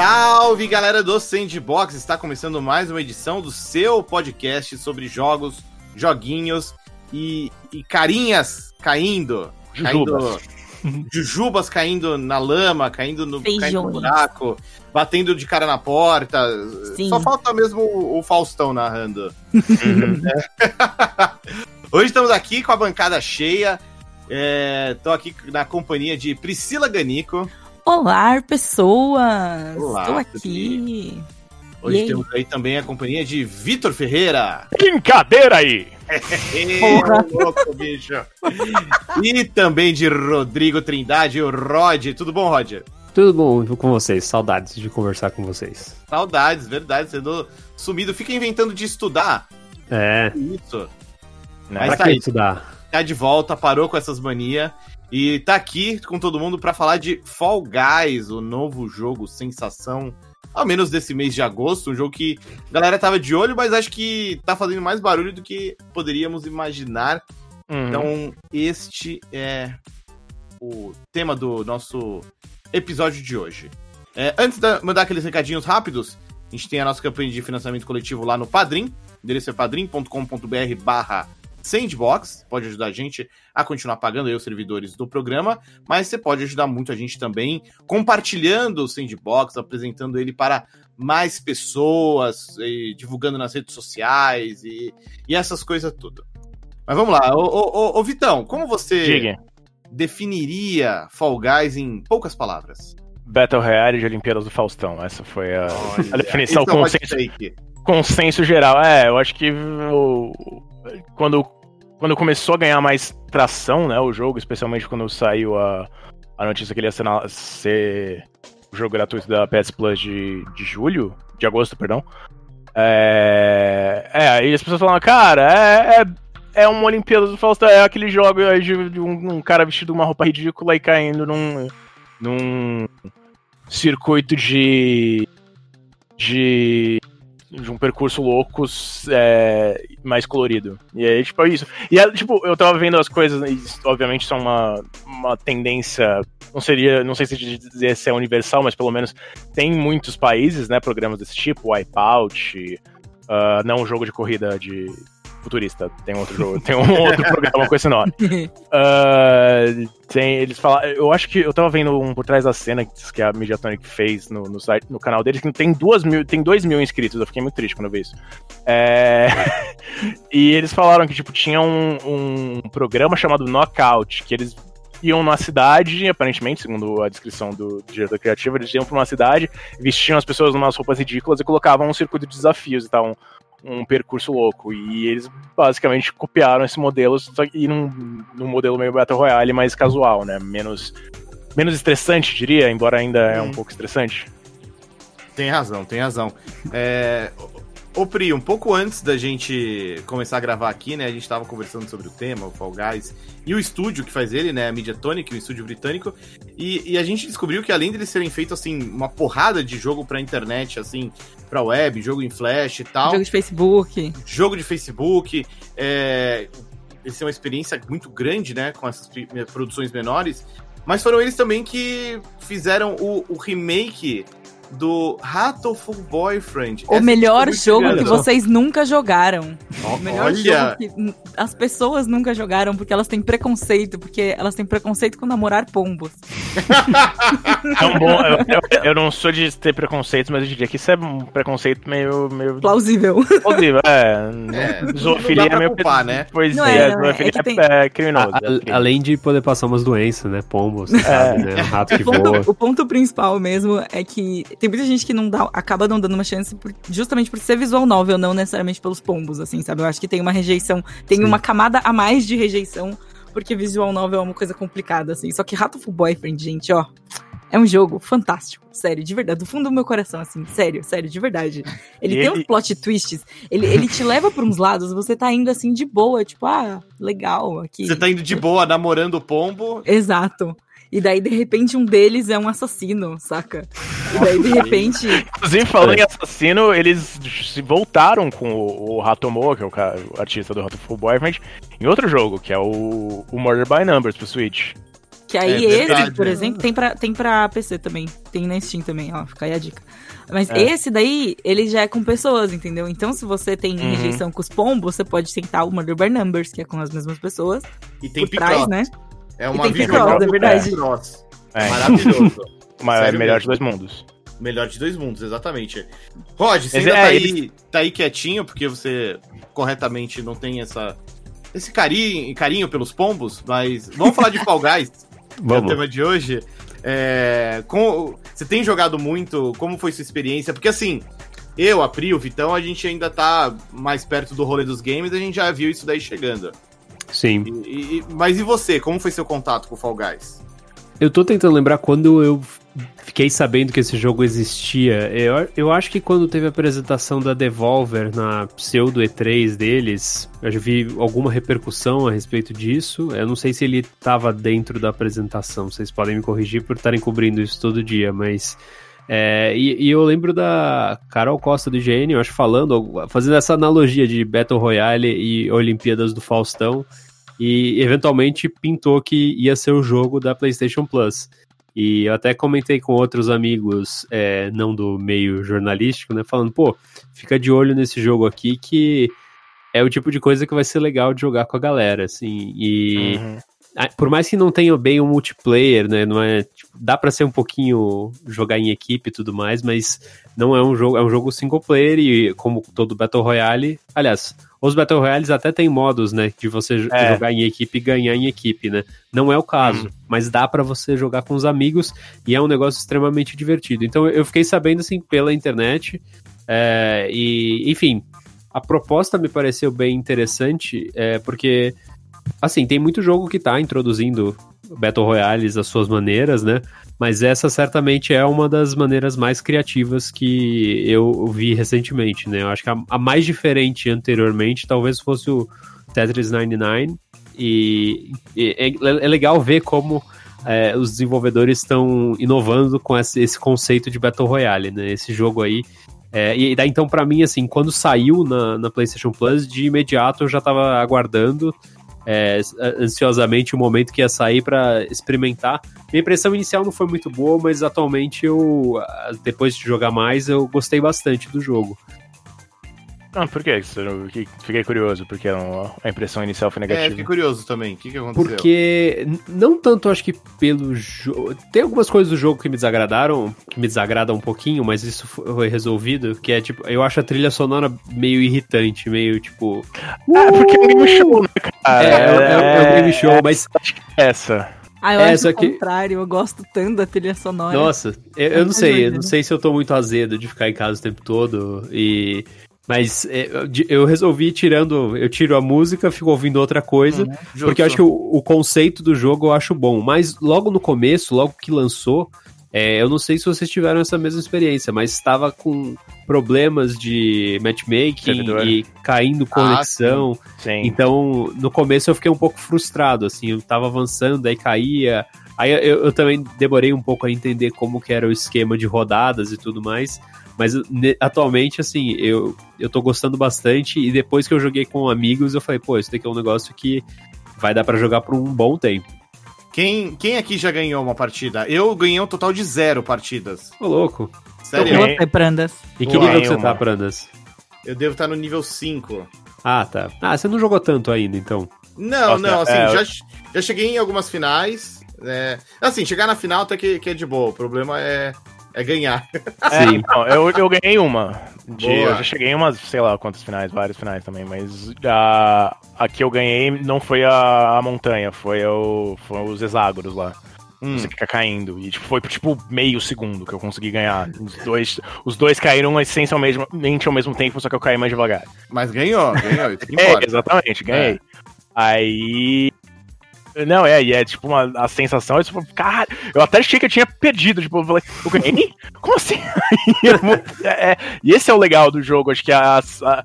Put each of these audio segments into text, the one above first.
Salve galera do Sandbox! Está começando mais uma edição do seu podcast sobre jogos, joguinhos e, e carinhas caindo. Jujubas. Caindo, jujubas caindo na lama, caindo no, caindo no buraco, batendo de cara na porta. Sim. Só falta mesmo o, o Faustão narrando. Hoje estamos aqui com a bancada cheia. Estou aqui na companhia de Priscila Ganico. Olá, pessoas! Olá, Estou aqui. Hoje E aí? temos aí também a companhia de Vitor Ferreira. Brincadeira aí! Porra. louco, bicho. E também de Rodrigo Trindade, o Rod. Tudo bom, Rod? Tudo bom com vocês? Saudades de conversar com vocês. Saudades, verdade. Você andou sumido. Fica inventando de estudar. É, Isso. Né? Mas pra tá que aí. estudar? Tá de volta, parou com essas manias. E tá aqui com todo mundo pra falar de Fall Guys, o novo jogo sensação, ao menos desse mês de agosto. Um jogo que a galera tava de olho, mas acho que tá fazendo mais barulho do que poderíamos imaginar. Uhum. Então, este é o tema do nosso episódio de hoje. É, antes de mandar aqueles recadinhos rápidos, a gente tem a nossa campanha de financiamento coletivo lá no Padrim. O endereço é padrim.com.br barra Sandbox. Pode ajudar a gente a continuar pagando aí os servidores do programa, mas você pode ajudar muito a gente também compartilhando o Sandbox, apresentando ele para mais pessoas, divulgando nas redes sociais e, e essas coisas tudo. Mas vamos lá, ô, ô, ô, ô, Vitão, como você Diga. definiria Fall Guys em poucas palavras? Battle Royale de Olimpíadas do Faustão. Essa foi a, a definição, é o consenso, consenso geral. É, eu acho que o- quando, quando começou a ganhar mais tração, né, o jogo, especialmente quando saiu a, a notícia que ele ia ser, na- ser o jogo gratuito da PS Plus de, de julho, de agosto, perdão. É, é, aí as pessoas falavam, cara, é, é, é uma Olimpíadas do Faustão, é aquele jogo de, um, um cara vestido uma roupa ridícula e caindo num, num circuito de. de. De um percurso louco é, mais colorido. E aí, tipo, é isso. E é, tipo, eu tava vendo as coisas, e obviamente são uma, uma tendência. Não seria. Não sei se dizer se é universal, mas pelo menos tem muitos países, né? Programas desse tipo, Wipeout. ah, não um jogo de corrida de futurista, tem outro jogo, tem um outro programa com esse nome. Ah, tem, eles falam. Eu acho que eu tava vendo um por trás da cena que a Mediatonic fez no, no, site, no canal deles, que tem duas mil, tem dois mil inscritos. Eu fiquei muito triste quando eu vi isso. É, e eles falaram que tipo, tinha um, um programa chamado Knockout, que eles iam numa cidade, aparentemente, segundo a descrição do diretor criativo, eles iam pra uma cidade, vestiam as pessoas em umas roupas ridículas e colocavam um circuito de desafios e tal. Um, percurso louco. E eles basicamente copiaram esse modelo, que num, num modelo meio Battle Royale mais casual, né? Menos, menos estressante, diria, embora ainda é um Hum. pouco estressante. Tem razão, tem razão. É, Ô Pri, um pouco antes da gente começar a gravar aqui, né? A gente tava conversando sobre o tema, o Fall Guys, e o estúdio que faz ele, né? A Mediatonic, o estúdio britânico. E, e a gente descobriu que além deles serem feitos, assim, uma porrada de jogo pra internet, assim, pra web, jogo em flash e tal. Jogo de Facebook. jogo de Facebook. É, eles têm uma experiência muito grande, né, com essas produções menores. Mas foram eles também que fizeram o, o remake do Hatoful Boyfriend. O Essa melhor muito jogo que vocês nunca jogaram. O melhor Olha, jogo que as pessoas nunca jogaram porque elas têm preconceito, porque elas têm preconceito com namorar pombos. É bom. Eu, eu- eu não sou de ter preconceito, mas eu diria que isso é um preconceito meio. meio Plausível. plausível. É, É, não zoofilia dá pra é meio. culpar, né? Pois Não é, é, não é. zoofilia É que tem- é, criminoso. A- a- além de poder passar umas doenças, né? Pombo, você sabe, né? Um rato que O ponto, voa. o ponto principal mesmo é que tem muita gente que não dá, acaba não dando uma chance por- justamente por ser visual novel, não necessariamente pelos pombos, assim, sabe? Eu acho que tem uma rejeição, tem Sim. uma camada a mais de rejeição, porque visual novel é uma coisa complicada, assim. Só que Hatoful Boyfriend, gente, ó, é um jogo fantástico, sério, de verdade, do fundo do meu coração, assim, sério, sério, de verdade. Ele E tem ele- uns plot twists, ele, ele te leva pra uns lados, você tá indo assim de boa, tipo, ah, legal aqui. Você tá indo de boa, namorando o pombo. Exato. E daí, de repente, um deles é um assassino, saca? E daí, de repente. Inclusive, falando em assassino, eles se voltaram com o, o Hatomo, que é o, cara- o artista do Hatoful Boyfriend, em outro jogo, que é o, o Murder by Numbers pro Switch. Que aí É esse, verdade, por exemplo, tem pra, tem pra PC também. Tem na Steam também, ó. Fica aí a dica. Mas É. esse daí, ele já é com pessoas, entendeu? Então, se você tem Uhum. rejeição com os pombos, você pode tentar o Murder by Numbers, que é com as mesmas pessoas. E tem por trás, né? É uma vida é verdade. Picross. É. Maravilhoso. Mas é melhor mesmo. de dois mundos. Melhor de dois mundos, exatamente. Rod, você Mas ainda é, tá, eles- aí, tá aí quietinho, porque você corretamente não tem essa, esse carinho, carinho pelos pombos, mas vamos falar de Fall Guys, que é o tema de hoje. É, com- você tem jogado muito? Como foi sua experiência? Porque assim, eu, a Pri, o Vitão, a gente ainda tá mais perto do rolê dos games, a gente já viu isso daí chegando. Sim. E- e- mas e você? Como foi seu contato com o Fall Guys? Eu tô tentando lembrar quando eu fiquei sabendo que esse jogo existia. Eu, eu acho que quando teve a apresentação da Devolver na pseudo E3 deles, eu já vi alguma repercussão a respeito disso. Eu não sei se ele tava dentro da apresentação, vocês podem me corrigir por estarem cobrindo isso todo dia, mas. É, e, e eu lembro da Carol Costa do IGN, eu acho, falando, fazendo essa analogia de Battle Royale e Olimpíadas do Faustão e eventualmente pintou que ia ser o jogo da PlayStation Plus. E eu até comentei com outros amigos, é, não do meio jornalístico, né? Falando, pô, fica de olho nesse jogo aqui que é o tipo de coisa que vai ser legal de jogar com a galera, assim. E Uhum. Ah, por mais que não tenha bem um multiplayer, né? Não é, tipo, dá pra ser um pouquinho jogar em equipe e tudo mais, mas não é um jogo, é um jogo single player e como todo Battle Royale, aliás, os Battle Royales até tem modos, né, de você É. jogar em equipe e ganhar em equipe, né? Não é o caso, mas dá pra você jogar com os amigos e é um negócio extremamente divertido. Então eu fiquei sabendo assim pela internet é, e, enfim, a proposta me pareceu bem interessante, é, porque assim, tem muito jogo que tá introduzindo Battle Royales às suas maneiras, né? Mas essa certamente é uma das maneiras mais criativas que eu vi recentemente, né? Eu acho que a, a mais diferente anteriormente talvez fosse o Tetris 99 e, e é, é legal ver como é, os desenvolvedores estão inovando com esse, esse conceito de Battle Royale, né? Esse jogo aí é, e daí, então, pra mim, assim, quando saiu na, na PlayStation Plus, de imediato eu já tava aguardando é, ansiosamente o momento que ia sair pra experimentar. Minha impressão inicial não foi muito boa, mas atualmente eu, ah, depois de jogar mais, eu gostei bastante do jogo. Ah, por quê? Você não- que- Fiquei curioso, porque não- a impressão inicial foi É, negativa. fiquei curioso também. O que, que aconteceu? Porque, não tanto acho que pelo jogo. Tem algumas coisas do jogo que me desagradaram, que me desagradam um pouquinho, mas isso foi resolvido. Que é tipo, eu acho a trilha sonora meio irritante, meio tipo. Ah, porque é um game show, né, cara? é, é, é um game show, mas. Essa. Ah, eu É, acho o que- contrário, eu gosto tanto da trilha sonora. Nossa, eu, eu É não sei, eu não sei se eu tô muito azedo de ficar em casa o tempo todo e mas é, eu resolvi ir tirando, eu tiro a música, fico ouvindo outra coisa, Justo. porque eu acho que o, o conceito do jogo eu acho bom, mas logo no começo, logo que lançou, é, eu não sei se vocês tiveram essa mesma experiência, mas estava com problemas de matchmaking Servidor. e caindo conexão. Sim. Então, no começo eu fiquei um pouco frustrado, assim, eu tava avançando, aí caía. Aí eu, eu também demorei um pouco a entender como que era o esquema de rodadas e tudo mais. Mas ne- atualmente, assim, eu, eu tô gostando bastante. E depois que eu joguei com amigos, eu falei, pô, isso daqui é um negócio que vai dar pra jogar por um bom tempo. Quem, quem aqui já ganhou uma partida? Eu ganhei um total de zero partidas. Ô, louco. Sério, E Ganhei. você, Prandas? E que nível que você tá, Prandas? eu devo estar no nível 5. Ah, tá. Ah, você não jogou tanto ainda, então. Não, Nossa, não, assim, é, já, já cheguei em algumas finais. é, assim, chegar na final até que, que é de boa. O problema é, é ganhar. É, Sim. então, eu, eu ganhei uma. De- eu já cheguei em umas, sei lá quantas finais, várias finais também, mas a, a que eu ganhei não foi a, a montanha, foi, o, foi os hexágonos lá. Hum, Você fica caindo. E tipo, foi por tipo meio segundo que eu consegui ganhar. Os dois, os dois caíram essencialmente ao mesmo tempo, só que eu caí mais devagar. mas ganhou, ganhou. Isso que É, exatamente, ganhei. Aí. Não, é, e é tipo uma a sensação, é tipo, cara, eu até achei que eu tinha perdido, tipo, eu falei, eu ganhei? Como assim? É, é, e esse é o legal do jogo, acho que as a,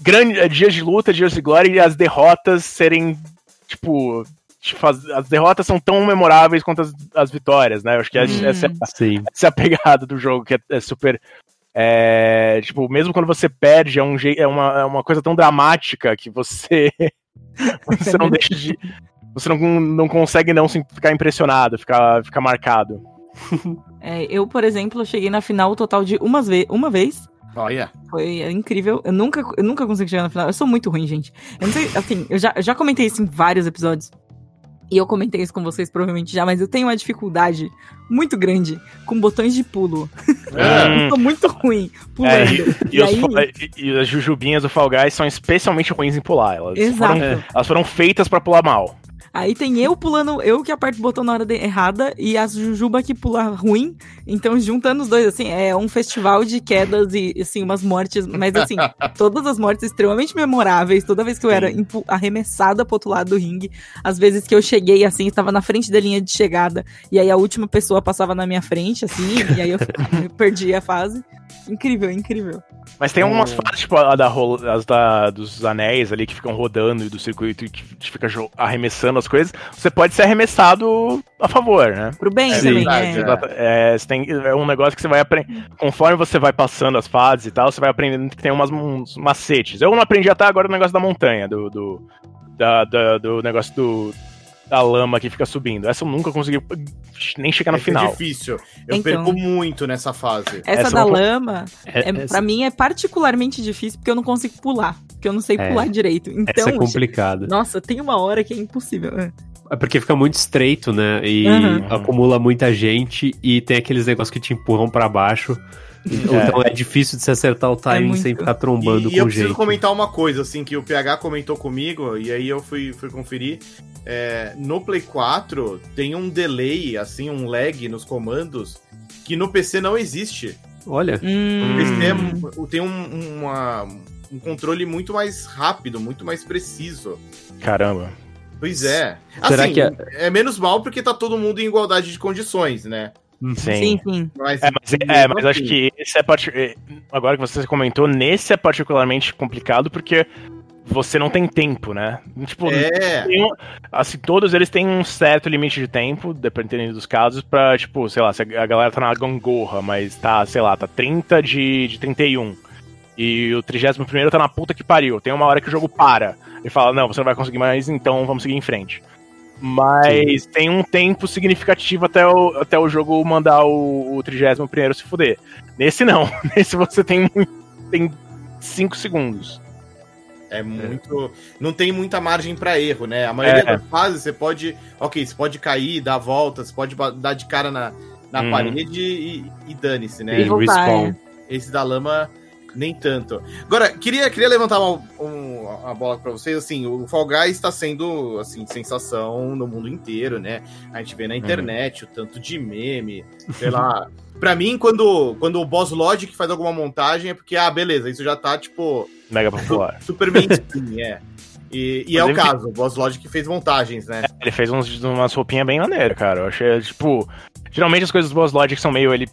grande, é, dias de luta, dias de glória e as derrotas serem, tipo, te faz- as derrotas são tão memoráveis quanto as, as vitórias, né? Eu acho que essa, Hum. essa, Sim. essa é a pegada do jogo, que é, é super. é, tipo, mesmo quando você perde, é, um, é, uma, é uma coisa tão dramática que você. você não deixa de. Você não, não consegue não ficar impressionado, ficar, ficar marcado. É, eu, por exemplo, cheguei na final o total de umas ve uma vez. Olha. Foi incrível. Eu nunca, eu nunca consegui chegar na final. Eu sou muito ruim, gente. Eu não sei, assim, eu já, eu já comentei isso em vários episódios. E eu comentei isso com vocês provavelmente já, mas eu tenho uma dificuldade muito grande com botões de pulo. É. Eu sou muito ruim pulando. É, e, E, os aí, e- e as jujubinhas do Fall Guys são especialmente ruins em pular. Elas, Exato. foram, elas foram feitas pra pular mal. Aí tem eu pulando, eu que aperto o botão na hora de- errada e a Jujuba que pula ruim. Então, juntando os dois, assim, é um festival de quedas e, assim, umas mortes. Mas, assim, todas as mortes extremamente memoráveis. Toda vez que eu era arremessada pro outro lado do ringue. Às vezes que eu cheguei, assim, estava na frente da linha de chegada. E aí a última pessoa passava na minha frente, assim. e aí eu, eu perdi a fase. Incrível, incrível. Mas tem umas É. fases, tipo, a da, as da, dos anéis ali que ficam rodando e do circuito e que fica arremessando as coisas. Você pode ser arremessado a favor, né? Pro bem É também, verdade, é. é. É, tem, é um negócio que você vai aprender. Conforme você vai passando as fases e tal, você vai aprendendo que tem umas, uns macetes. Eu não aprendi até agora o negócio da montanha, do. do, da- da- do negócio do. Da lama que fica subindo. Essa eu nunca consegui nem chegar no Essa final. É difícil. Eu Então. perco muito nessa fase. Essa, Essa da eu vou- lama, É, é, pra mim, é particularmente difícil porque eu não consigo pular. Porque eu não sei É. pular direito. essa Então, é complicada. nossa, tem uma hora que é impossível. É. É porque fica muito estreito, né? E Uhum. acumula muita gente e tem aqueles negócios que te empurram pra baixo. Então é difícil de se acertar o timing muito. sem ficar trombando E, e com eu preciso gente. comentar uma coisa, assim, que o PH comentou comigo, e aí eu fui, fui conferir. É, no Play 4 tem um delay, assim, um lag nos comandos, que no PC não existe. Olha, O Hum, PC é tem um, uma- um controle muito mais rápido, muito mais preciso. Caramba. Pois é. Será assim, que é... menos mal porque tá todo mundo em igualdade de condições, né? Sim. sim, sim. Mas, É, mas, é, mas acho que esse é parti- é, Agora que você comentou, nesse é particularmente complicado porque você não tem tempo, né? Tipo, É, tem um- assim, todos eles têm um certo limite de tempo, dependendo dos casos, pra, tipo, sei lá, se a galera tá na gangorra, mas tá, sei lá, tá 30 de, de 31. E o 31 tá na puta que pariu. Tem uma hora que o jogo para. Ele fala, não, você não vai conseguir mais, então vamos seguir em frente. Mas tem um tempo significativo até o, até o jogo mandar o, o 31 se fuder. Nesse não. Nesse você tem muito. Tem 5 segundos. é muito. Não tem muita margem pra erro, né? A maioria É. das fases você pode. Ok, você pode cair, dar volta, você pode dar de cara na, na Uhum. parede e, e dane-se, né? E respawn. é. Esse da lama, nem tanto. Agora, queria, queria levantar uma, um- uma bola pra vocês. Assim, o Fall Guys está sendo, assim, sensação no mundo inteiro, né? A gente vê na internet o tanto de meme, sei lá. Pra mim, quando, quando o Boss Logic faz alguma montagem, é porque, ah, beleza, isso já tá, tipo, Mega popular. super mainstream, é. E, e é o caso, o Boss Logic fez montagens, né? Ele fez uns, umas roupinhas bem maneiras, cara. Eu achei, tipo. Geralmente as coisas do Boss Logic são meio. Ele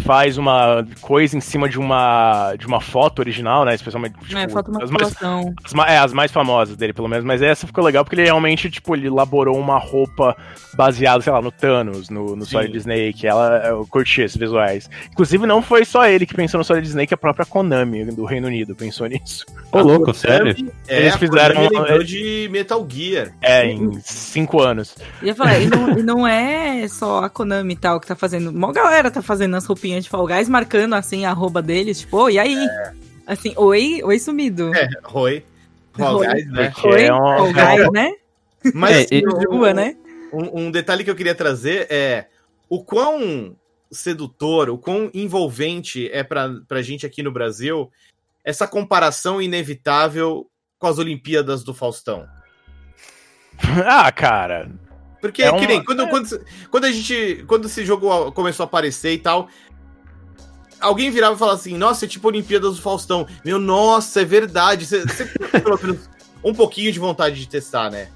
faz uma coisa em cima de uma de uma foto original, né? Especialmente. Tipo, é, uma as, mais, as, é, as mais famosas dele, pelo menos. Mas essa ficou legal porque ele realmente, tipo, ele elaborou uma roupa baseada, sei lá, no Thanos, no, no Sim. Solid Snake. Ela, eu curti esses visuais. Inclusive, não foi só ele que pensou no Solid Snake, a própria Konami do Reino Unido pensou nisso. Ô, louco, sério? É, Eles fizeram uma- de Metal Gear. É, em cinco anos. Eu ia falar, e não, e não é só a Konami e tal que tá fazendo. Uma galera tá fazendo as roupinhas de Fall Guys, marcando assim a arroba deles, tipo, oi, e aí? Assim, oi, oi sumido. É, Roy. Fall Oi. Guys, né? Oi, é um- Fall Guys, né? Mas É, assim, Rua, né? Um, um detalhe que eu queria trazer é o quão sedutor, o quão envolvente é pra, pra gente aqui no Brasil essa comparação inevitável com as Olimpíadas do Faustão. ah, cara. Porque, É que uma- nem, quando, quando, quando a gente. Quando esse jogo começou a aparecer e tal. Alguém virava e falava assim, nossa, é tipo Olimpíadas do Faustão. Meu, nossa, é verdade. Você você tem pelo menos um pouquinho de vontade de testar, né?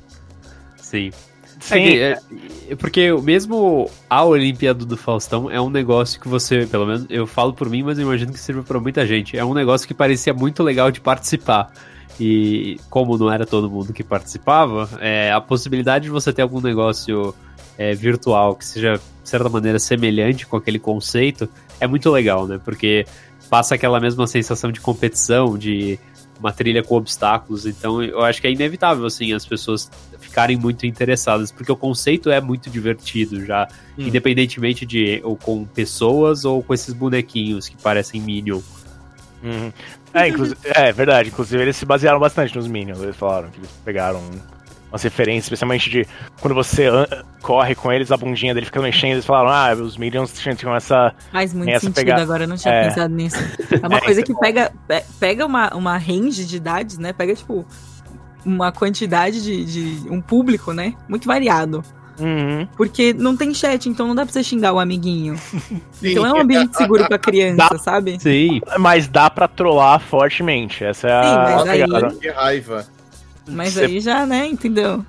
Sim. Sim, É, é- porque mesmo a Olimpíada do Faustão é um negócio que você, pelo menos eu falo por mim, mas eu imagino que sirva pra muita gente. É um negócio que parecia muito legal de participar. E como não era todo mundo que participava, é, a possibilidade de você ter algum negócio é, virtual que seja, de certa maneira, semelhante com aquele conceito é muito legal, né? Porque passa aquela mesma sensação de competição, de uma trilha com obstáculos. Então eu acho que é inevitável, assim, as pessoas ficarem muito interessadas, porque o conceito é muito divertido já, Hum. independentemente de ou com pessoas ou com esses bonequinhos que parecem Minion. Uhum. É, é verdade. Inclusive, eles se basearam bastante nos Minions. Eles falaram que eles pegaram umas referências, especialmente de quando você corre com eles, a bundinha dele fica mexendo. Eles falaram, ah, os Minions tinham essa. Faz muito Essa sentido pegada- agora, eu não tinha É. pensado nisso. É uma É, coisa isso que pega, pe- pega uma, uma range de idades, né? Pega, tipo, uma quantidade de, de. um público, né? Muito variado. Uhum. Porque não tem chat, então não dá pra você xingar o amiguinho. Sim. Então é um ambiente seguro pra criança, sabe? Sim. Mas dá pra trollar fortemente. Essa é Sim, a mas aí- que raiva. Mas Você- aí já, né, entendeu?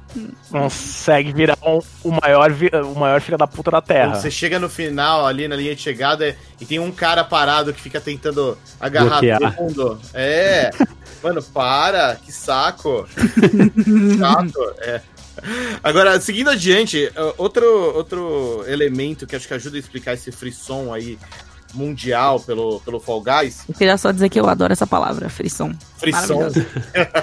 Consegue virar um- o, maior, vi- o maior filho da puta da Terra. Quando você chega no final, ali na linha de chegada, e tem um cara parado que fica tentando agarrar Bloquear. todo mundo. É. Mano, para, que saco. Que Chato, é. Agora, seguindo adiante, outro, outro elemento que acho que ajuda a explicar esse frisson aí mundial pelo, pelo Fall Guys, Eu queria só dizer que eu adoro essa palavra, frição. Maravilhoso.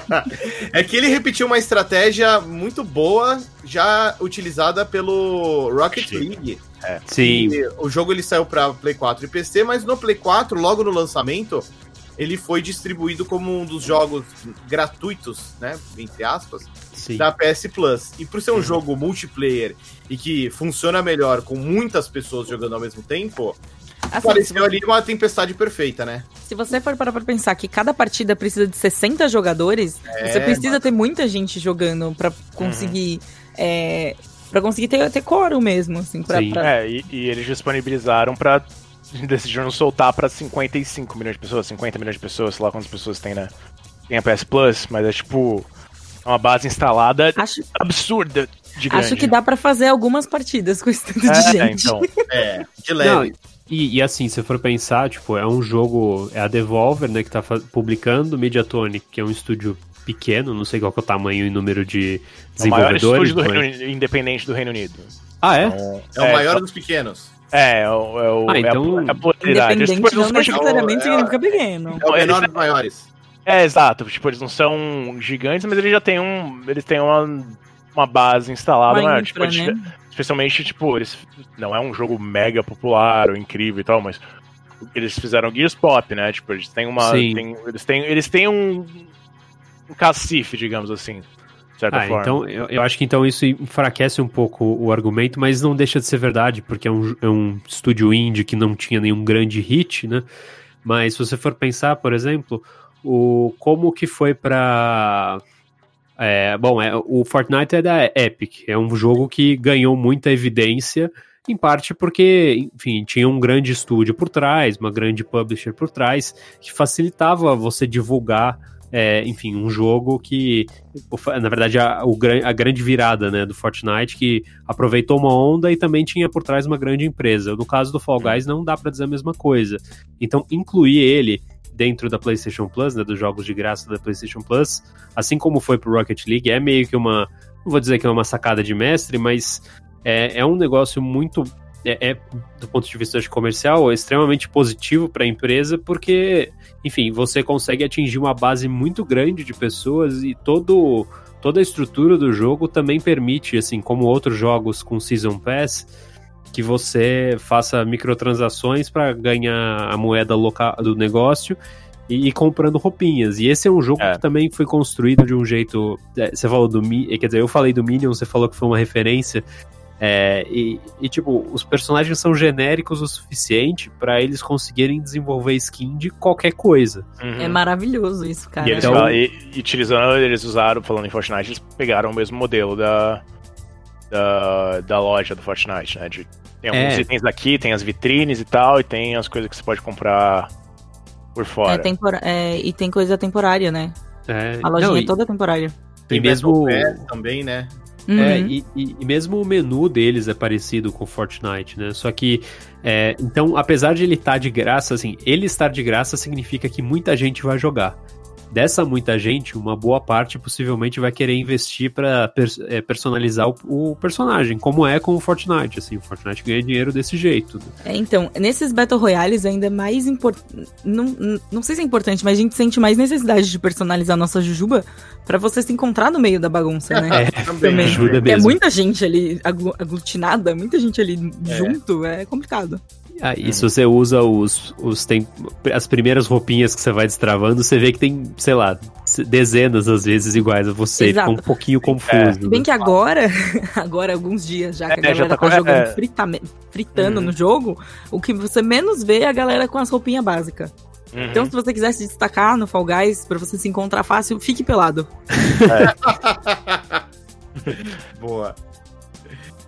é que ele repetiu uma estratégia muito boa já utilizada pelo Rocket Sim. League. Sim. E o jogo ele saiu para Play 4 e PC, mas no Play 4, logo no lançamento, ele foi distribuído como um dos jogos gratuitos, né, entre aspas, Sim. da PS Plus. E por ser um jogo multiplayer e que funciona melhor com muitas pessoas jogando ao mesmo tempo, Assim, pareceu você, ali uma tempestade perfeita, né? se você for parar pra pensar que cada partida precisa de 60 jogadores, É, você precisa ter muita gente jogando pra conseguir. É, pra conseguir ter, ter quórum mesmo, assim, pra, Sim. pra- É, e, e eles disponibilizaram pra. Decidiram soltar pra 55 milhões de pessoas, 50 milhões de pessoas, sei lá quantas pessoas tem, né? Tem a PS Plus, mas é tipo. é Uma base instalada Acho, absurda de grande. acho que dá pra fazer algumas partidas com esse tanto de É, gente. então. É, de Não, leve. E, e assim, se for pensar, tipo, é um jogo, é a Devolver, né, que tá publicando Mediatonic, que é um estúdio pequeno, não sei qual que é o tamanho e número de É o maior desenvolvedores. estúdio do mas- Reino, independente do Reino Unido. Ah, é? Então, É o maior dos pequenos. É, é o, é o, Ah, é a- então- é a pluralidade. Tipo, Independente eles não não são necessariamente é- significa pequeno. É o menor dos maiores. É, exato. Tipo, eles não são gigantes, mas eles já têm um. Eles têm uma, uma base instalada, Uma maior. infra, Tipo, né? Especialmente, tipo, eles. Não é um jogo mega popular ou incrível e tal, mas. Eles fizeram Gears Pop, né? Tipo, eles têm uma. Tem- eles, têm, eles têm um. Um cacife, digamos assim. De certa Ah, forma. então eu, eu acho que então isso enfraquece um pouco o argumento, mas não deixa de ser verdade, porque é um, é um estúdio indie que não tinha nenhum grande hit, né? Mas se você for pensar, por exemplo, o como que foi pra. É, bom, é, o Fortnite é da Epic, é um jogo que ganhou muita evidência, em parte porque, enfim, tinha um grande estúdio por trás, uma grande publisher por trás, que facilitava você divulgar, é, enfim, um jogo que na verdade, a, a grande virada né, do Fortnite, que aproveitou uma onda e também tinha por trás uma grande empresa. No caso do Fall Guys, não dá pra dizer a mesma coisa. Então, incluir ele dentro da PlayStation Plus, né, dos jogos de graça da PlayStation Plus, assim como foi pro Rocket League, é meio que uma. Não vou dizer que é uma sacada de mestre, mas é, é um negócio muito. É, é, do ponto de vista de comercial, é extremamente positivo para a empresa, porque enfim, você consegue atingir uma base muito grande de pessoas e todo, toda a estrutura do jogo também permite, assim como outros jogos com Season Pass, que você faça microtransações para ganhar a moeda local do negócio e ir comprando roupinhas. E esse é um jogo É. que também foi construído de um jeito. é, Você falou do quer dizer, eu falei do Minion, você falou que foi uma referência. É, e, e, tipo, os personagens são genéricos o suficiente para eles conseguirem desenvolver skin de qualquer coisa. Uhum. É maravilhoso isso, cara. E eles Então- falam- e, e utilizando, eles usaram, falando em Fortnite, eles pegaram o mesmo modelo da, da, da loja do Fortnite, né? De, tem alguns É. itens aqui, tem as vitrines e tal, e tem as coisas que você pode comprar por É fora. tempora- é, e tem coisa temporária, né? É, A lojinha não, é e- toda temporária. Tem e mesmo, também, né? Uhum. É, e, e- e mesmo o menu deles é parecido com o Fortnite, né? Só que, é, então, apesar de ele estar de graça, assim, ele estar de graça significa que muita gente vai jogar. Dessa muita gente, uma boa parte possivelmente vai querer investir para é, personalizar o, o, personagem, como é com o Fortnite. Assim, o Fortnite ganha dinheiro desse jeito. É, então, nesses Battle Royales ainda é mais importante. Não, não sei se é importante, mas a gente sente mais necessidade de personalizar nossa Jujuba para você se encontrar no meio da bagunça, né? É, também. Ajuda mesmo. É muita gente ali aglutinada, muita gente ali é. junto, é complicado. Ah, e se você usa os, os tem, as primeiras roupinhas que você vai destravando, você vê que tem, sei lá, dezenas às vezes iguais a você, Exato. fica um pouquinho confuso. É. Bem que agora, agora alguns dias já que a galera já tá, tá jogando é. frita, fritando uhum. no jogo, o que você menos vê é a galera com as roupinhas básicas. Uhum. Então, se você quiser se destacar no Fall Guys, pra você se encontrar fácil, fique pelado. É. Boa.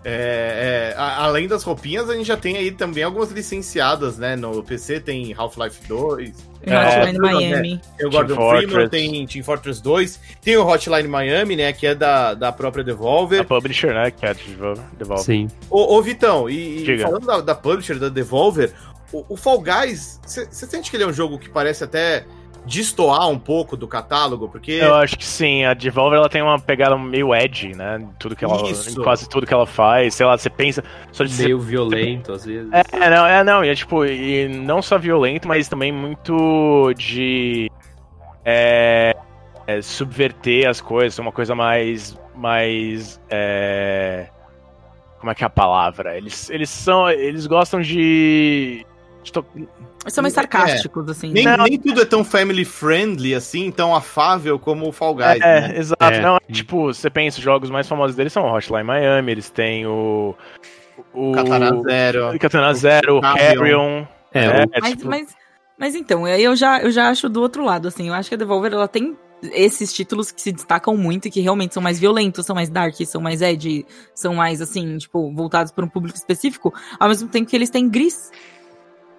É, é, a, além das roupinhas, a gente já tem aí também algumas licenciadas, né? No PC tem Half-Life 2. É, Hotline Miami. Né? Tem o Gordon Freeman, tem Team Fortress 2. Tem o Hotline Miami, né? Que é da, da própria Devolver. A Publisher, né? Que é a Devolver. Sim. Ô, ô Vitão, e, e falando da, da, Publisher, da Devolver, o, o Fall Guys, você sente que ele é um jogo que parece até destoar um pouco do catálogo, porque... Eu acho que sim, a Devolver ela tem uma pegada meio edgy, né, tudo que ela, Isso. quase tudo que ela faz, sei lá, você pensa... Só de meio ser... violento, às vezes. É, não, é, não, e é tipo, e não só violento, mas também muito de... É, é, subverter as coisas, uma coisa mais... mais é, como é que é a palavra? Eles, eles são... eles gostam de... são mais sarcásticos, é. assim. Nem, nem, tudo é tão family friendly, assim, tão afável como o Fall Guys. É, né? exato. É. Não, tipo, você pensa, os jogos mais famosos deles são o Hotline Miami, eles têm o. O Katana Zero. O Katana Zero, o Carrion. É, é, mas, tipo... mas, mas então, aí eu já, eu já acho do outro lado, assim. Eu acho que a Devolver ela tem esses títulos que se destacam muito e que realmente são mais violentos, são mais dark, são mais edgy, são mais, assim, tipo, voltados para um público específico, ao mesmo tempo que eles têm gris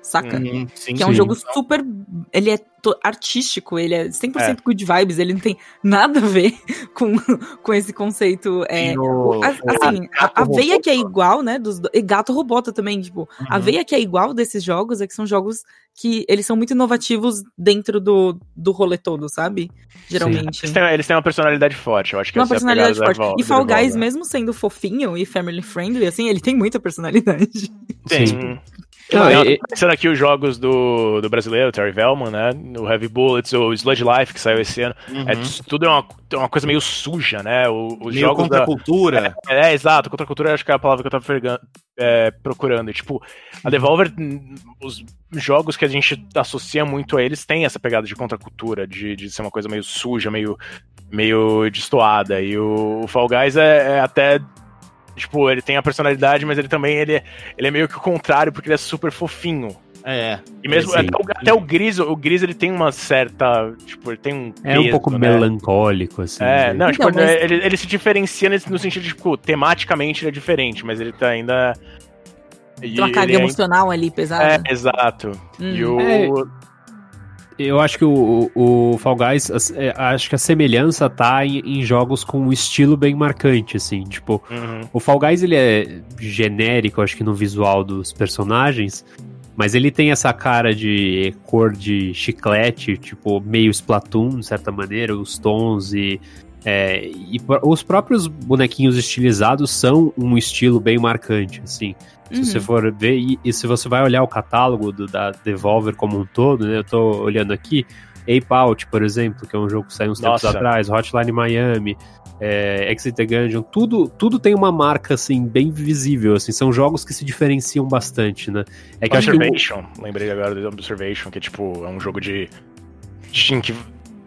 saca? Uhum, sim, que é um sim. jogo super. Ele é artístico, ele é 100% é. good vibes, ele não tem nada a ver com, com esse conceito. É, no... assim, a, a, veia que é igual, né? Dos, e gato robota também, tipo, uhum. a veia que é igual desses jogos é que são jogos que eles são muito inovativos dentro do, do rolê todo, sabe? Geralmente. Eles têm, eles têm, uma personalidade forte, eu acho que Uma personalidade forte. e Fall Guys, mesmo sendo fofinho e family friendly, assim, ele tem muita personalidade. Tem. Não, e, pensando aqui os jogos do, do brasileiro, Terry Velman, né? O Heavy Bullets, o Sludge Life, que saiu esse ano. Uhum. É, tudo é uma, é uma coisa meio suja, né? O, os meio jogos contra da... a cultura. É, é, exato. Contra a cultura acho que é a palavra que eu tava é, procurando. E, tipo, a Devolver, os jogos que a gente associa muito a eles têm essa pegada de contracultura, de, de ser uma coisa meio suja, meio, meio destoada. E o, o Fall Guys é, é até Tipo, ele tem a personalidade, mas ele também ele, ele é meio que o contrário, porque ele é super fofinho. É. E mesmo até o, até, o, Gris, o Gris ele tem uma certa. Tipo, ele tem um. É peso, um pouco né? melancólico, assim. É, né? não, tipo, então, mas... ele, ele se diferencia no sentido de, tipo, tematicamente ele é diferente, mas ele tá ainda. Tem uma carga emocional ali pesada. É, exato. Hum. E o. É, eu acho que o, o Fall Guys, é, acho que a semelhança tá em, em, jogos com um estilo bem marcante, assim, tipo, uhum. o Fall Guys ele é genérico, acho que no visual dos personagens, mas ele tem essa cara de cor de chiclete, tipo, meio Splatoon, de certa maneira, os tons e é, e os próprios bonequinhos estilizados são um estilo bem marcante, assim. Se você uhum. for ver, e, e, se você vai olhar o catálogo do, da Devolver como um todo, né? Eu tô olhando aqui, Ape Out, por exemplo, que é um jogo que saiu uns Nossa. tempos atrás, Hotline Miami, é, Exit the Gungeon, tudo, tudo tem uma marca, assim, bem visível, assim, são jogos que se diferenciam bastante, né? É que Observation, que lembrei agora do Observation, que, tipo, é um jogo de... que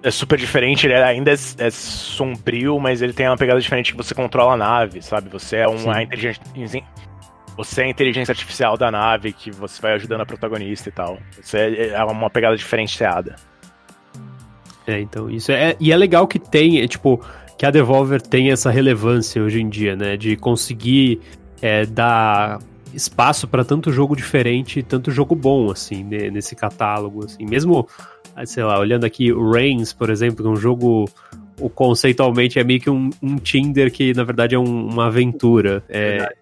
é super diferente, ele ainda é, é, sombrio, mas ele tem uma pegada diferente que você controla a nave, sabe? Você é uma inteligência você é a inteligência artificial da nave que você vai ajudando a protagonista e tal. Você é, é uma pegada diferenciada. É, então, isso é. E é legal que tem, é, tipo, que a Devolver tem essa relevância hoje em dia, né? De conseguir é, dar espaço para tanto jogo diferente e tanto jogo bom, assim, nesse catálogo, assim. Mesmo, sei lá, olhando aqui o Reigns, por exemplo, que é um jogo o conceitualmente é meio que um, um Tinder que na verdade é um, uma aventura. É,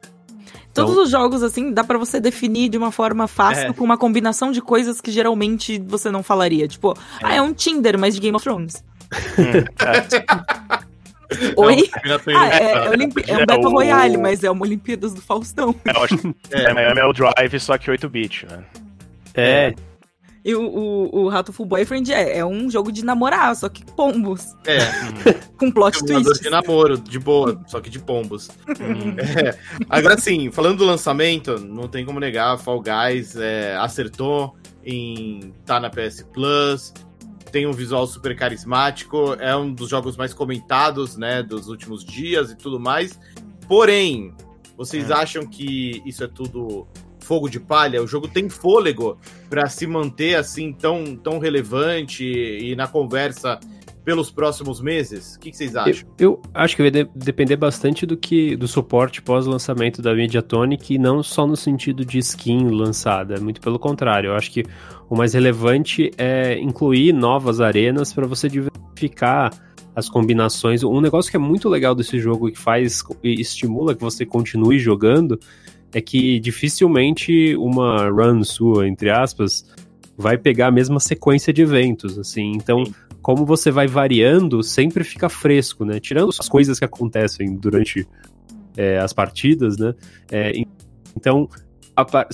Todos os jogos, assim, dá pra você definir de uma forma fácil, É. com uma combinação de coisas que geralmente você não falaria. Tipo, ah, é um Tinder, mas de Game of Thrones. Oi? Combinação Ah, é, é. Olimpi- é um É Battle o- Royale, mas é uma Olimpíadas do Faustão. Eu acho que é, é Mel Drive, só que 8-bit, né? É, E o, o, o Rato Full Boyfriend é, é um jogo de namorar, só que pombos. É, Com plot twist. de namoro, de boa, só que de pombos. É. Agora sim, falando do lançamento, não tem como negar, Fall Guys é, acertou em tá na PS Plus, tem um visual super carismático, é um dos jogos mais comentados, né, dos últimos dias e tudo mais. Porém, vocês acham que isso é tudo fogo de palha? O jogo tem fôlego para se manter assim tão, tão relevante e na conversa pelos próximos meses? O que, que vocês eu, acham? eu acho que vai de- depender bastante do que do suporte pós-lançamento da Mediatonic, e não só no sentido de skin lançada, muito pelo contrário. Eu acho que o mais relevante é incluir novas arenas para você diversificar as combinações. Um negócio que é muito legal desse jogo e que faz e estimula que você continue jogando é que dificilmente uma run sua, entre aspas, vai pegar a mesma sequência de eventos, assim. Então, como você vai variando, sempre fica fresco, né? Tirando as coisas que acontecem durante é, as partidas, né? É, en- então,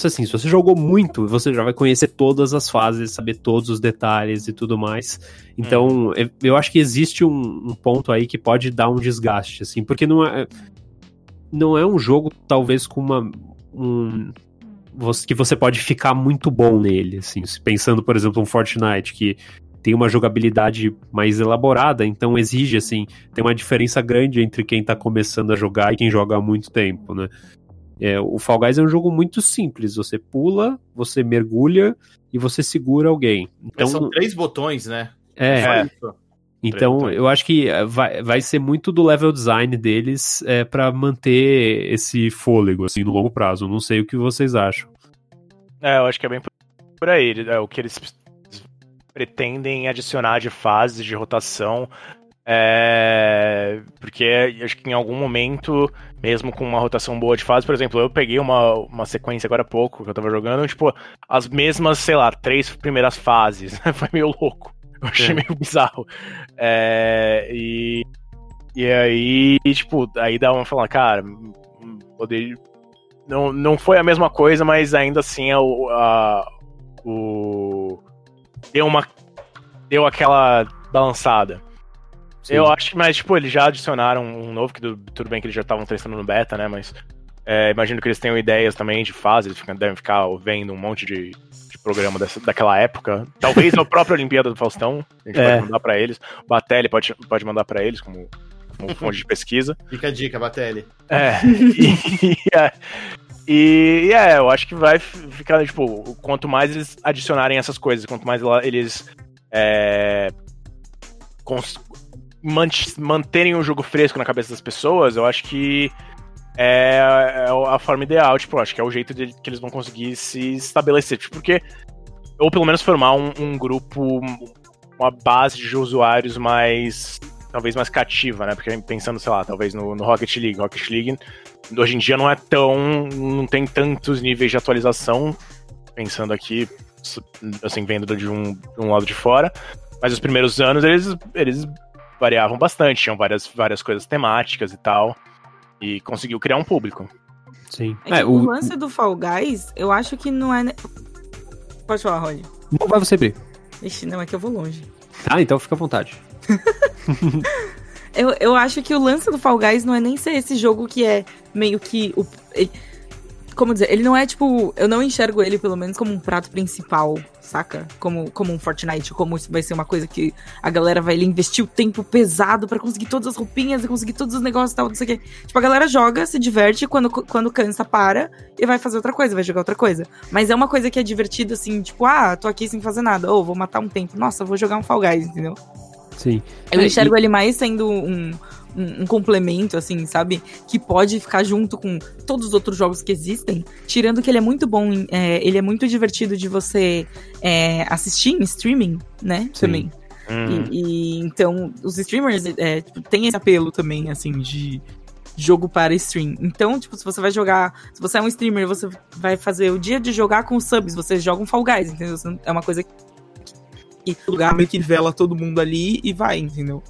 assim, se você jogou muito, você já vai conhecer todas as fases, saber todos os detalhes e tudo mais. Então, eu- eu acho que existe um, um ponto aí que pode dar um desgaste, assim, porque não é, não é um jogo, talvez, com uma. Um, que você pode ficar muito bom nele, assim, pensando, por exemplo, um Fortnite, que tem uma jogabilidade mais elaborada, então exige, assim, tem uma diferença grande entre quem tá começando a jogar e quem joga há muito tempo, né? É, o Fall Guys é um jogo muito simples, você pula, você mergulha e você segura alguém. Então, São três botões, né? é, É. então, Preto. eu acho que eh, vai, vai ser muito do level design deles é, para manter esse fôlego, assim, no longo prazo. Não sei o que vocês acham. É, eu acho que é bem por- por aí. É o que eles pretendem adicionar de fases de rotação. É, porque acho que em algum momento, mesmo com uma rotação boa de fase, por exemplo, eu peguei uma, uma sequência agora há pouco que eu tava jogando, tipo, as mesmas, sei lá, três primeiras fases. Foi meio louco. Eu achei É. meio bizarro. É, e, e aí, tipo, aí dá uma falar, cara, poder, não, não foi a mesma coisa, mas ainda assim o, a, o deu uma deu aquela balançada. Eu acho que, mas tipo, eles já adicionaram um novo, que do- tudo bem que eles já estavam testando no beta, né, mas é, imagino que eles tenham ideias também de fase, eles ficam- devem ficar vendo um monte de, de programa dessa, daquela época. Talvez a própria Olimpíada do Faustão, a gente É. pode mandar pra eles. O Batelli pode, pode mandar pra eles como, como fonte de pesquisa. Fica a dica, Batelli. É. E, é, e, é, eu acho que vai ficar, tipo, quanto mais eles adicionarem essas coisas, quanto mais eles é, cons- man- manterem o jogo fresco na cabeça das pessoas, eu acho que é, é a forma ideal, tipo, acho que é o jeito de, que eles vão conseguir se estabelecer, tipo, porque ou pelo menos formar um, um grupo, uma base de usuários mais talvez mais cativa, né? Porque pensando, sei lá, talvez no, no Rocket League, Rocket League hoje em dia não é tão, não tem tantos níveis de atualização, pensando aqui, assim, vendo de um, de um lado de fora, mas os primeiros anos eles, eles variavam bastante, tinham várias, várias coisas temáticas e tal, e conseguiu criar um público. Sim. É que o... lance do Fall Guys, eu acho que não é. Pode falar, Rod. Não vai você abrir. Ixi, não, é que eu vou longe. Ah, então fica à vontade. Eu, eu acho que o lance do Fall Guys não é nem ser esse jogo que é meio que. O, ele- como dizer? Ele não é tipo. Eu não enxergo ele, pelo menos, como um prato principal, saca? Como, como um Fortnite, como isso vai ser uma coisa que a galera vai investir o tempo pesado pra conseguir todas as roupinhas e conseguir todos os negócios e tal, não sei o quê. Tipo, a galera joga, se diverte, quando, quando cansa, para e vai fazer outra coisa, vai jogar outra coisa. Mas é uma coisa que é divertida, assim, tipo, ah, tô aqui sem fazer nada. Ou vou matar um tempo. Nossa, vou jogar um Fall Guys, entendeu? Sim. Eu É, enxergo ele mais sendo um, um, complemento, assim, sabe? Que pode ficar junto com todos os outros jogos que existem. Tirando que ele é muito bom, é, ele é muito divertido de você é, assistir em streaming, né? Sim. Também. Hum. E, e, então, os streamers é, tipo, têm esse apelo também, assim, de, jogo para stream. Então, tipo, se você vai jogar, se você é um streamer, você vai fazer o dia de jogar com subs, você joga um Fall Guys, entendeu? É uma coisa que lugar meio que vela todo mundo ali e vai, entendeu?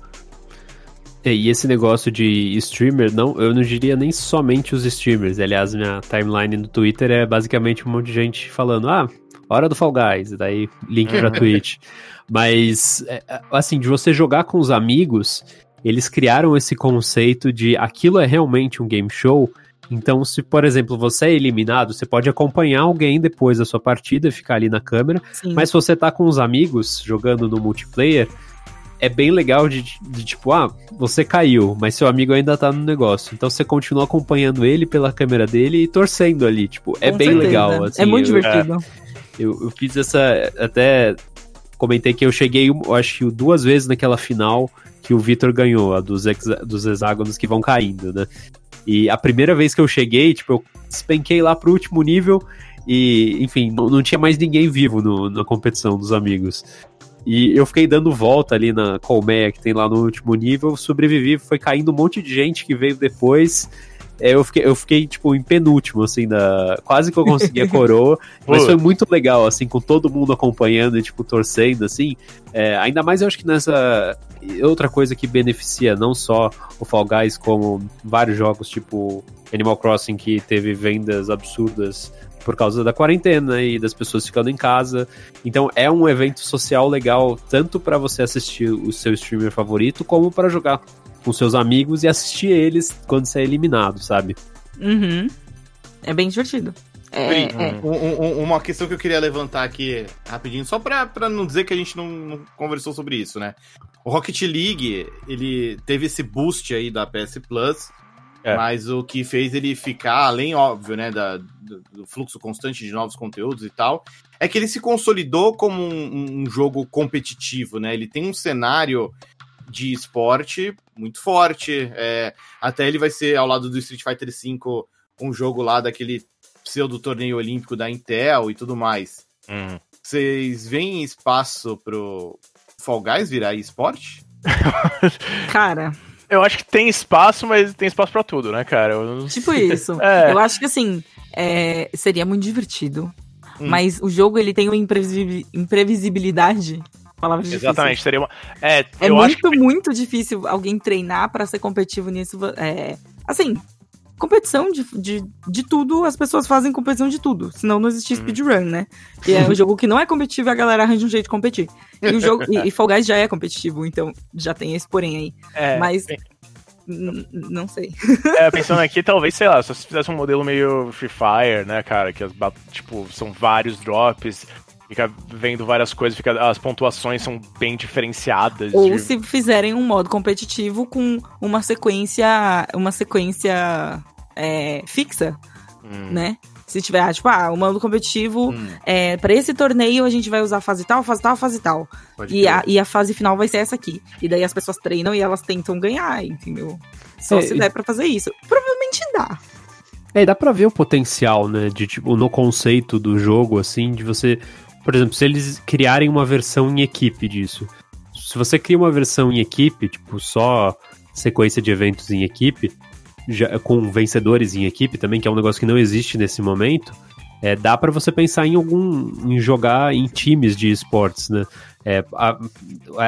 É, e esse negócio de streamer, não, eu não diria nem somente os streamers. Aliás, minha timeline no Twitter é basicamente um monte de gente falando: ah, hora do Fall Guys, daí link pra Twitch. Mas, é, assim, de você jogar com os amigos, eles criaram esse conceito de aquilo é realmente um game show. Então, se, por exemplo, você é eliminado, você pode acompanhar alguém depois da sua partida, ficar ali na câmera. Sim. Mas se você tá com os amigos jogando no multiplayer, é bem legal de, de, tipo, ah, você caiu, mas seu amigo ainda tá no negócio. Então você continua acompanhando ele pela câmera dele e torcendo ali. Tipo, é Com bem certeza. legal. Assim, é muito eu, divertido. Eu, eu, fiz essa. Até comentei que eu cheguei, eu acho que duas vezes naquela final que o Vitor ganhou, a dos, ex, dos hexágonos que vão caindo, né? E a primeira vez que eu cheguei, tipo, eu despenquei lá pro último nível e, enfim, não, não tinha mais ninguém vivo no, na competição dos amigos. E eu fiquei dando volta ali na colmeia que tem lá no último nível, sobrevivi, foi caindo um monte de gente que veio depois. É, eu, fiquei, eu fiquei, tipo, em penúltimo, assim, da... quase que eu consegui a coroa, mas foi muito legal, assim, com todo mundo acompanhando e, tipo, torcendo, assim. É, ainda mais eu acho que nessa. Outra coisa que beneficia não só o Fall Guys, como vários jogos, tipo Animal Crossing, que teve vendas absurdas por causa da quarentena e das pessoas ficando em casa. Então é um evento social legal tanto para você assistir o seu streamer favorito como para jogar com seus amigos e assistir eles quando você é eliminado, sabe? Uhum. É bem divertido. É, é. Um, um, uma questão que eu queria levantar aqui rapidinho, só pra, pra não dizer que a gente não, não, conversou sobre isso, né? O Rocket League, ele teve esse boost aí da PS Plus, é. Mas o que fez ele ficar, além, óbvio, né, da, do, do, fluxo constante de novos conteúdos e tal, é que ele se consolidou como um, um jogo competitivo, né? Ele tem um cenário de esporte muito forte. É, até ele vai ser, ao lado do Street Fighter V, um jogo lá daquele pseudo torneio olímpico da Intel e tudo mais. Hum. Vocês veem espaço pro Fall Guys virar esporte? Cara, eu acho que tem espaço, mas tem espaço para tudo, né, cara? Eu... Tipo isso. É. Eu acho que assim, é, seria muito divertido. Hum. Mas o jogo ele tem uma imprevisibilidade. Palavras Exatamente, seria uma. É, é muito, que... muito difícil alguém treinar para ser competitivo nisso. É, assim, competição de, de, de tudo, as pessoas fazem competição de tudo. Senão não existe hum. speedrun, né? E é um jogo que não é competitivo e a galera arranja um jeito de competir. E o jogo. e, e Fall Guys já é competitivo, então já tem esse porém aí. É, Mas. Bem... Não sei. É, pensando aqui, talvez, sei lá, se você fizesse um modelo meio Free Fire, né, cara, que as, tipo, são vários drops, fica vendo várias coisas, fica, as pontuações são bem diferenciadas. Ou de... se fizerem um modo competitivo com uma sequência, uma sequência é, fixa, hum. né? Se tiver, ah, tipo, ah, o modo competitivo, hum. é, para esse torneio a gente vai usar fase tal, fase tal, fase tal. e a, e a fase final vai ser essa aqui. E daí as pessoas treinam e elas tentam ganhar, entendeu? Só é, se der pra fazer isso. Provavelmente dá. É, dá pra ver o potencial, né, de, tipo, no conceito do jogo, assim, de você... Por exemplo, se eles criarem uma versão em equipe disso. Se você cria uma versão em equipe, tipo, só sequência de eventos em equipe, já, com vencedores em equipe também, que é um negócio que não existe nesse momento, é, dá para você pensar em algum em jogar em times de esportes, né? É, a,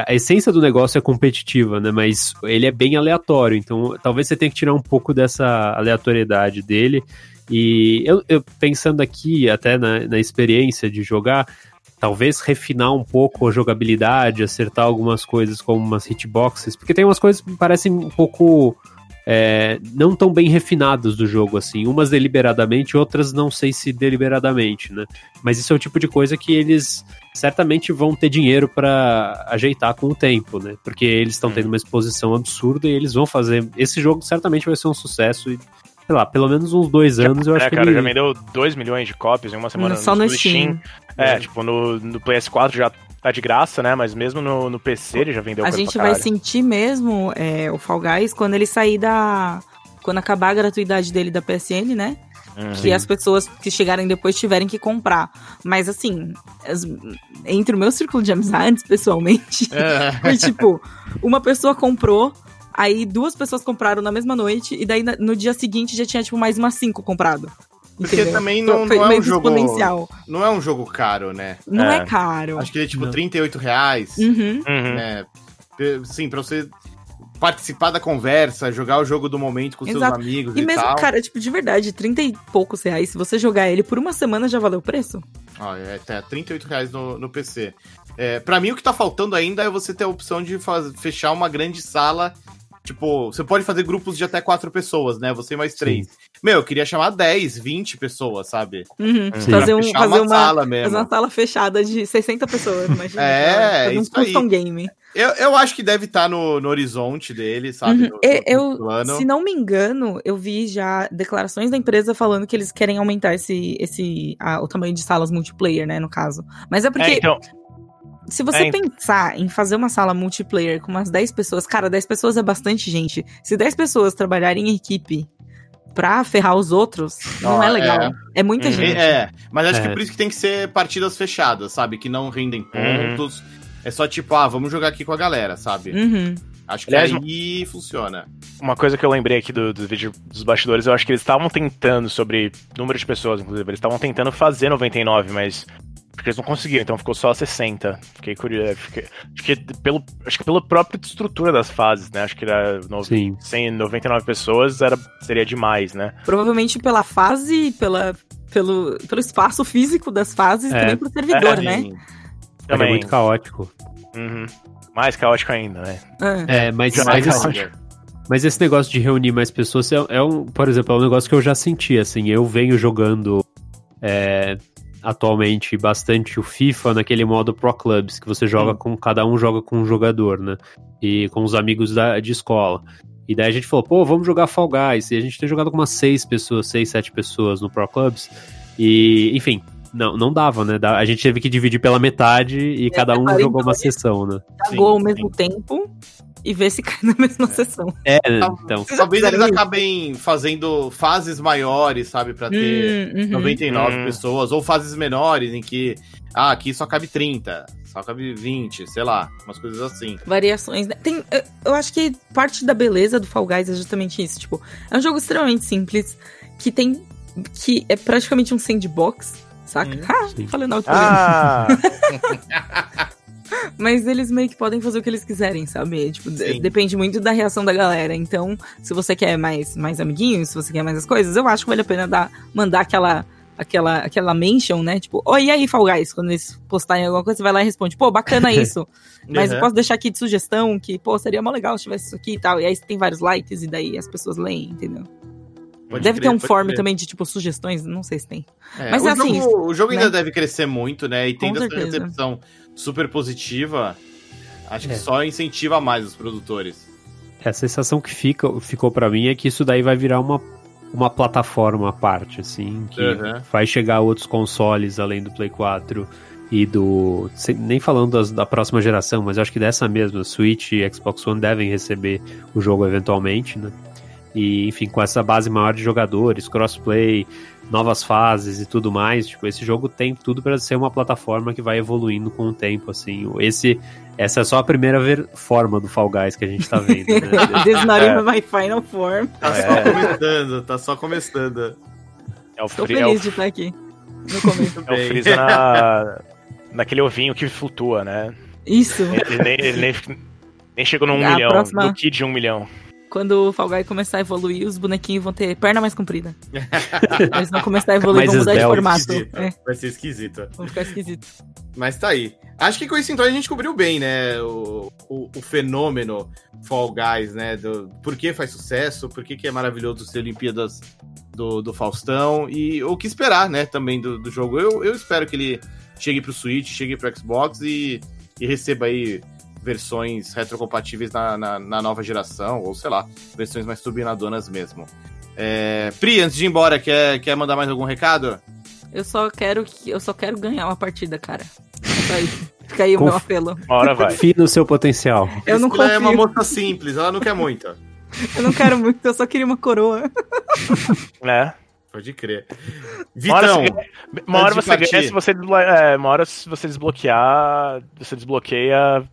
a, essência do negócio é competitiva, né? Mas ele é bem aleatório, então talvez você tenha que tirar um pouco dessa aleatoriedade dele. E eu, eu pensando aqui, até na, na experiência de jogar, talvez refinar um pouco a jogabilidade, acertar algumas coisas como umas hitboxes, porque tem umas coisas que parecem um pouco é, não tão bem refinadas do jogo, assim. Umas deliberadamente, outras não sei se deliberadamente, né? Mas isso é o tipo de coisa que eles certamente vão ter dinheiro para ajeitar com o tempo, né? Porque eles estão tendo uma exposição absurda e eles vão fazer. Esse jogo certamente vai ser um sucesso e sei lá, pelo menos uns dois anos eu é, acho que cara, ele... já vendeu 2 milhões de cópias em uma semana Só no, no Steam. Steam. É, é, tipo, no, no PS4 já tá de graça, né? Mas mesmo no, no PC ele já vendeu A gente vai sentir mesmo é, o Fall Guys quando ele sair da. Quando acabar a gratuidade dele da PSN, né? Uhum. Que as pessoas que chegarem depois tiverem que comprar. Mas assim, as, entre o meu círculo de amizades, pessoalmente, é. foi tipo, uma pessoa comprou, Aí duas pessoas compraram na mesma noite, e daí no dia seguinte já tinha, tipo, mais umas cinco comprado. Porque Entendeu? também não, não é um jogo. Não é um jogo caro, né? Não é, É. caro. Acho que ele é tipo Não. 38 reais. Uhum. Uhum. né? Sim, pra você participar da conversa, jogar o jogo do momento com seus Exato. amigos E e, mesmo, tal. cara, tipo, de verdade, 30 e poucos reais, se você jogar ele por uma semana já valeu o preço? Ó, é, tá 38 reais no, no PC. É, pra mim, o que tá faltando ainda é você ter a opção de faz- fechar uma grande sala. Tipo, você pode fazer grupos de até quatro pessoas, né? Você mais três. Meu, eu queria chamar 10, 20 pessoas, sabe? Uhum. Sim. Fazer, um, fazer, uma, sala fazer mesmo. uma sala fechada de 60 pessoas, imagina. É, fazer um isso aí. custom game. Eu, eu acho que deve estar no, no horizonte dele, sabe? Uhum. No- E- no eu, plano. se não me engano, eu vi já declarações da empresa falando que eles querem aumentar esse, esse a- o tamanho de salas multiplayer, né, no caso. Mas é porque É, então, se você é, ent- pensar em fazer uma sala multiplayer com umas 10 pessoas, cara, 10 pessoas é bastante gente. Se 10 pessoas trabalharem em equipe pra ferrar os outros, não é legal. é. É, muita Uhum. gente. É, mas acho que É. por isso que tem que ser partidas fechadas, sabe? Que não rendem pontos. É só tipo, ah, vamos jogar aqui com a galera, sabe? Uhum. Acho que Aliás, aí funciona. uma coisa que eu lembrei aqui do, do vídeo dos bastidores, eu acho que eles estavam tentando, sobre número de pessoas, inclusive, eles estavam tentando fazer 99, mas acho que eles não conseguiram, então ficou só 60. Fiquei curioso. Fiquei, acho, que pelo, acho que pela própria estrutura das fases, né? Acho que era no, Sim. 100, 99 pessoas era, seria demais, né? Provavelmente pela fase, pela, pelo, pelo espaço físico das fases, É. também pro servidor, É, né? Sim. É Também. muito caótico. Uhum. Mais caótico ainda, né? É. É, mas, mas, é esse, caótico. mas esse negócio de reunir mais pessoas é, é um, por exemplo, é um negócio que eu já senti, assim, eu venho jogando é, atualmente bastante o FIFA naquele modo Pro Clubs, que você joga com, cada um joga com um jogador, né, e com os amigos da, de escola. E daí a gente falou, pô, vamos jogar Fall Guys, e a gente tem jogado com umas seis pessoas, seis, sete pessoas no Pro Clubs, e, enfim... Não, não dava, né? A gente teve que dividir pela metade e cada um jogou uma sessão, né? Jogou ao mesmo tempo e ver se cai na mesma sessão. É, né? Tá- então. Talvez eles acabem fazendo fases maiores, sabe? Pra ter Hum, uhum. 99 Hum. pessoas, ou fases menores em que, ah, aqui só cabe 30, só cabe 20, sei lá, umas coisas assim. Variações, né? Tem, eu, acho que parte da beleza do Fall Guys é justamente isso. Tipo, é um jogo extremamente simples, que tem. que é praticamente um sandbox, saca? Hum, ah, falei na outra Ah! Mas eles meio que podem fazer o que eles quiserem, sabe? Tipo, de- Sim. depende muito da reação da galera. Então, se você quer mais, mais amiguinhos, se você quer mais as coisas, eu acho que vale a pena dar, mandar aquela, aquela, aquela mention, né? Tipo, oi, e aí, Fall Guys? Quando eles postarem alguma coisa, você vai lá e responde, pô, bacana isso. Mas eu Uhum. posso deixar aqui de sugestão que, pô, seria mó legal se tivesse isso aqui e tal. E aí tem vários likes e daí as pessoas leem, entendeu? Pode Deve crer, ter um form crer. também de, tipo, sugestões, não sei se tem. É, Mas o, assim, jogo, o jogo ainda né? deve crescer muito, né? E tendo essa certeza. Super positiva, acho que É. só incentiva mais os produtores. A sensação que fica, ficou pra mim é que isso daí vai virar uma, uma plataforma à parte, assim, que Uhum. vai chegar a outros consoles além do Play 4 e do. Nem falando das- da próxima geração, mas acho que dessa mesma, Switch e Xbox One devem receber o jogo eventualmente, né? E, enfim, com essa base maior de jogadores, crossplay, novas fases e tudo mais, tipo, esse jogo tem tudo pra ser uma plataforma que vai evoluindo com o tempo, assim. Esse, essa é só a primeira ver- forma do Fall Guys que a gente tá vendo, né? This not É. even my final form. Tá É. só começando, tá só começando. É o, Tô fri- é o, feliz de estar aqui. No começo. é o Freeza na, naquele ovinho que flutua, né? Isso. Ele nem, ele nem, nem chegou no 1 A milhão, próxima- no kit de 1 milhão. Quando o Fall Guy começar a evoluir, os bonequinhos vão ter perna mais comprida. Eles vão começar a evoluir, vão mudar de formato. É, Vai ser esquisito. vão ficar esquisito. Mas tá aí. Acho que com isso então a gente cobriu bem, né? O, o, o fenômeno Fall Guys, né? Do, por que faz sucesso, por que, que é maravilhoso ser Olimpíadas do, do Faustão e o que esperar, né? Também do, do jogo. Eu, eu espero que ele chegue pro Switch, chegue pro Xbox e, e receba aí versões retrocompatíveis na, na, na nova geração, ou sei lá, versões mais turbinadoras mesmo. É, Pri, antes de ir embora, quer, quer mandar mais algum recado? Eu só quero que. Eu só quero ganhar uma partida, cara. É só isso. Fica aí o Conf- meu apelo. Uma hora vai. Confie no seu potencial. Eu não Priscila é uma moça simples, ela não quer muito. Eu não quero muito, eu só queria uma coroa. né? Pode crer. Uma hora Vitão, você, uma hora você ganha se você, é, uma hora se você desbloquear, você desbloqueia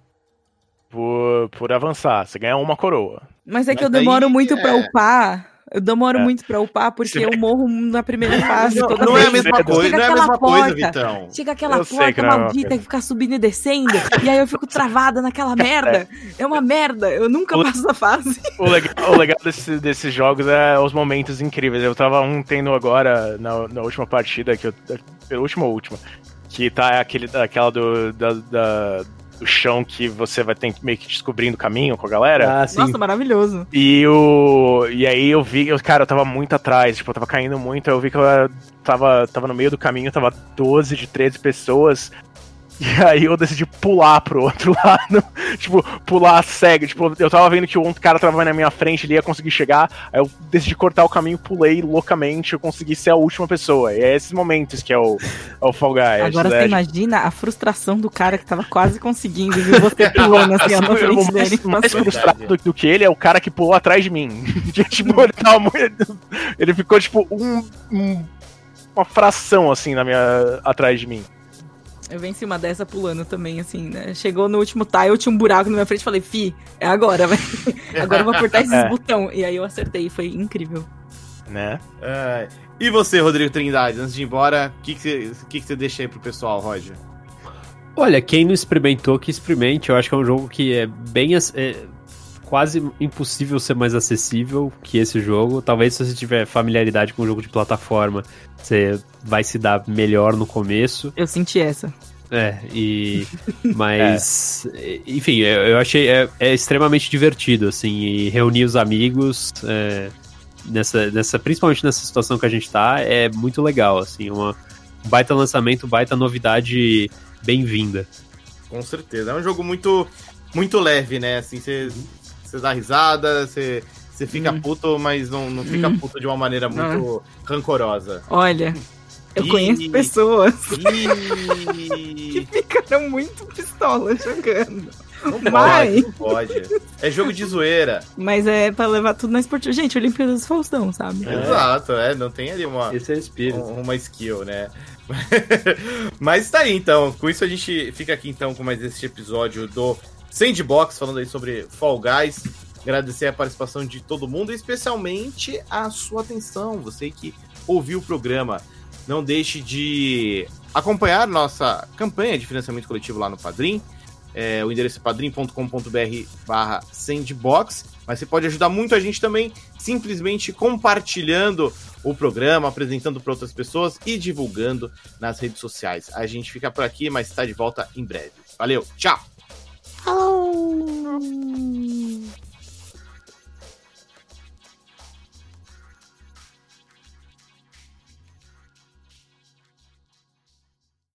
por, por avançar. Você ganha uma coroa. Mas é que Mas eu demoro muito pra é. upar. Eu demoro É. muito pra upar porque eu morro na primeira fase. Não, toda não é a vez. mesma Chega coisa, não é a aquela mesma coisa, porta. Vitão. Chega aquela Eu porta é maldita coisa. que fica subindo e descendo. e aí eu fico travada naquela merda. É uma merda. Eu nunca passo da fase. O legal, o legal desse- desses jogos é os momentos incríveis. Eu tava um tendo agora na, na última partida, que eu, pela última ou última, que tá aquele, aquela do, da, da- do chão que você vai ter que meio que descobrindo o caminho com a galera. Ah, sim. Nossa, maravilhoso. E o. E aí eu vi, eu, cara, eu tava muito atrás, tipo, eu tava caindo muito, aí eu vi que eu tava, tava no meio do caminho, tava 12 de 13 pessoas. E aí eu decidi pular pro outro lado. tipo, pular cego. Tipo, eu tava vendo que o outro cara tava na minha frente, ele ia conseguir chegar. Aí eu decidi cortar o caminho, pulei loucamente, eu consegui ser a última pessoa. E é esses momentos que é o, é o Fall Guys. Agora né? você imagina a frustração do cara que tava quase conseguindo, viu? Você pulando assim, ó, na o frente mais, dele. mais Verdade. frustrado do, do que ele é o cara que pulou atrás de mim. Tipo, ele tava muito. Ele ficou, tipo, um, um- uma fração assim na minha. atrás de mim. Eu venci uma dessa pulando também, assim, né? Chegou no último tile, tinha um buraco na minha frente e falei, fi, é agora, vai. Agora eu vou apertar esses É. botão. E aí eu acertei, foi incrível. Né? É. E você, Rodrigo Trindade, antes de ir embora, o que, que, que, que você deixa aí pro pessoal, Roger? Olha, quem não experimentou, que experimente. Eu acho que é um jogo que é bem. É quase impossível ser mais acessível que esse jogo. Talvez se você tiver familiaridade com o jogo de plataforma, você vai se dar melhor no começo. Eu senti essa. É, e. Mas. Enfim, eu, eu achei. É, é extremamente divertido, assim, e reunir os amigos. é, nessa, nessa, principalmente nessa situação que a gente tá, é muito legal, assim, uma um baita lançamento, baita novidade bem-vinda. Com certeza. É um jogo muito, muito leve, né? Assim, você, você dá risada, você, você fica Hum. puto, mas não, não fica Hum. puto de uma maneira muito rancorosa. Olha, eu Ih. conheço pessoas Ih, que ficaram muito pistola jogando. não pode, Mas- não pode. É jogo de zoeira. Mas é pra levar tudo na esportiva. Gente, Olimpíadas do Faustão, sabe? Exato, é. Não tem ali uma, Esse é espírito. uma skill, né? Mas tá aí, então. Com isso a gente fica aqui, então, com mais esse episódio do Sandbox, falando aí sobre Fall Guys. Agradecer a participação de todo mundo, especialmente a sua atenção, você que ouviu o programa. Não deixe de acompanhar nossa campanha de financiamento coletivo lá no Padrim. É, o endereço é padrim.com.br barra sandbox. Mas você pode ajudar muito a gente também simplesmente compartilhando o programa, apresentando para outras pessoas e divulgando nas redes sociais. A gente fica por aqui, mas está de volta em breve. Valeu, tchau! Oh.